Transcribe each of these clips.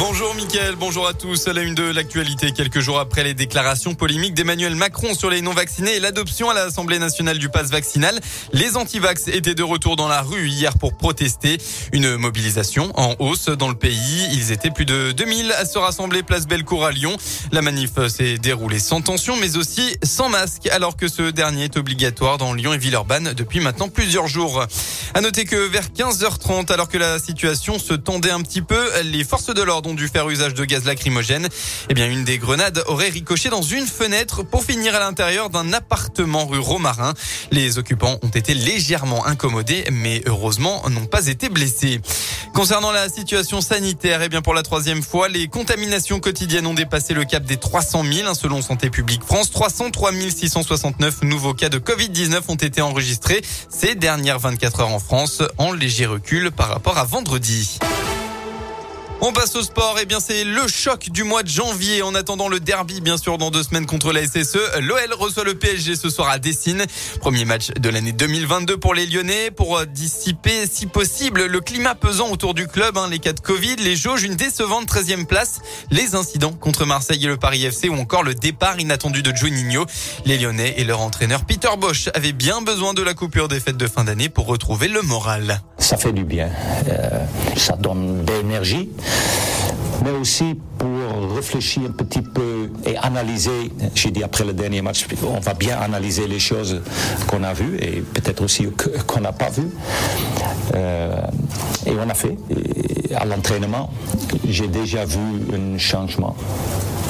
Bonjour Mickaël, bonjour à tous. À la une de l'actualité, quelques jours après les déclarations polémiques d'Emmanuel Macron sur les non-vaccinés et l'adoption à l'Assemblée nationale du pass vaccinal, les antivax étaient de retour dans la rue hier pour protester. Une mobilisation en hausse dans le pays. Ils étaient plus de 2000 à se rassembler place Bellecour à Lyon. La manif s'est déroulée sans tension mais aussi sans masque alors que ce dernier est obligatoire dans Lyon et Villeurbanne depuis maintenant plusieurs jours. À noter que vers 15h30, alors que la situation se tendait un petit peu, les forces de l'ordre ont dû faire usage de gaz lacrymogène. Eh bien, une des grenades aurait ricoché dans une fenêtre pour finir à l'intérieur d'un appartement rue Romarin. Les occupants ont été légèrement incommodés, mais heureusement n'ont pas été blessés. Concernant la situation sanitaire, eh bien pour la troisième fois, les contaminations quotidiennes ont dépassé le cap des 300 000 hein, selon Santé publique France. 303 669 nouveaux cas de Covid-19 ont été enregistrés ces dernières 24 heures en France, en léger recul par rapport à vendredi. On passe au sport. Eh bien, c'est le choc du mois de janvier. En attendant le derby, bien sûr, dans deux semaines contre la SSE, l'OL reçoit le PSG ce soir à Dessine. Premier match de l'année 2022 pour les Lyonnais pour euh, dissiper, si possible, le climat pesant autour du club. Hein, les cas de Covid, les jauges, une décevante 13e place, les incidents contre Marseille et le Paris FC ou encore le départ inattendu de Juninho. Les Lyonnais et leur entraîneur Peter Bosch avaient bien besoin de la coupure des fêtes de fin d'année pour retrouver le moral. Ça fait du bien. Euh, ça donne de l'énergie mais aussi pour réfléchir un petit peu et analyser. J'ai dit après le dernier match, on va bien analyser les choses qu'on a vues et peut-être aussi qu'on n'a pas vues. Euh, et on a fait. à l'entraînement, j'ai déjà vu un changement.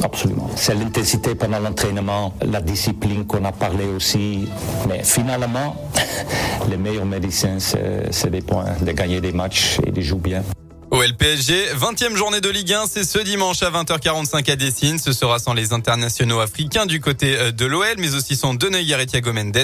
Absolument. C'est l'intensité pendant l'entraînement, la discipline qu'on a parlé aussi. Mais finalement, les meilleurs médecins, c'est des points, de gagner des matchs et de jouer bien. OL PSG, 20e journée de Ligue 1, c'est ce dimanche à 20h45 à Dessine. Ce sera sans les internationaux africains du côté euh, de l'OL, mais aussi sans Deneuillère et Thiago Mendes.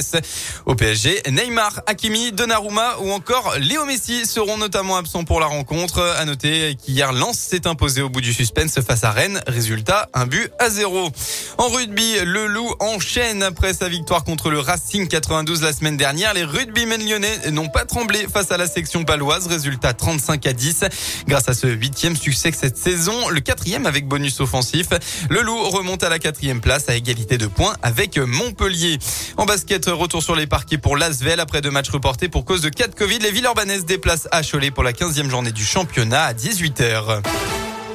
Au PSG, Neymar, Hakimi, Donnarumma ou encore Léo Messi seront notamment absents pour la rencontre. À noter qu'hier, Lens s'est imposé au bout du suspense face à Rennes. Résultat, un but à zéro. En rugby, le Loup enchaîne après sa victoire contre le Racing 92 la semaine dernière. Les rugbymen lyonnais n'ont pas tremblé face à la section paloise. Résultat 35 à 10. Grâce à ce huitième succès cette saison, le quatrième avec bonus offensif, le Loup remonte à la quatrième place à égalité de points avec Montpellier. En basket, retour sur les parquets pour l'Asvel après deux matchs reportés pour cause de cas Covid. Les Villeurbanaises déplacent à Cholet pour la 15e journée du championnat à 18h.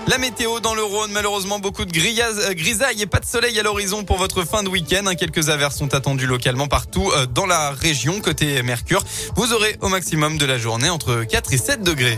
La météo dans le Rhône, malheureusement beaucoup de euh, grisailles et pas de soleil à l'horizon pour votre fin de week-end. Quelques averses sont attendues localement partout euh, dans la région côté Mercure. Vous aurez au maximum de la journée entre 4 et 7 degrés.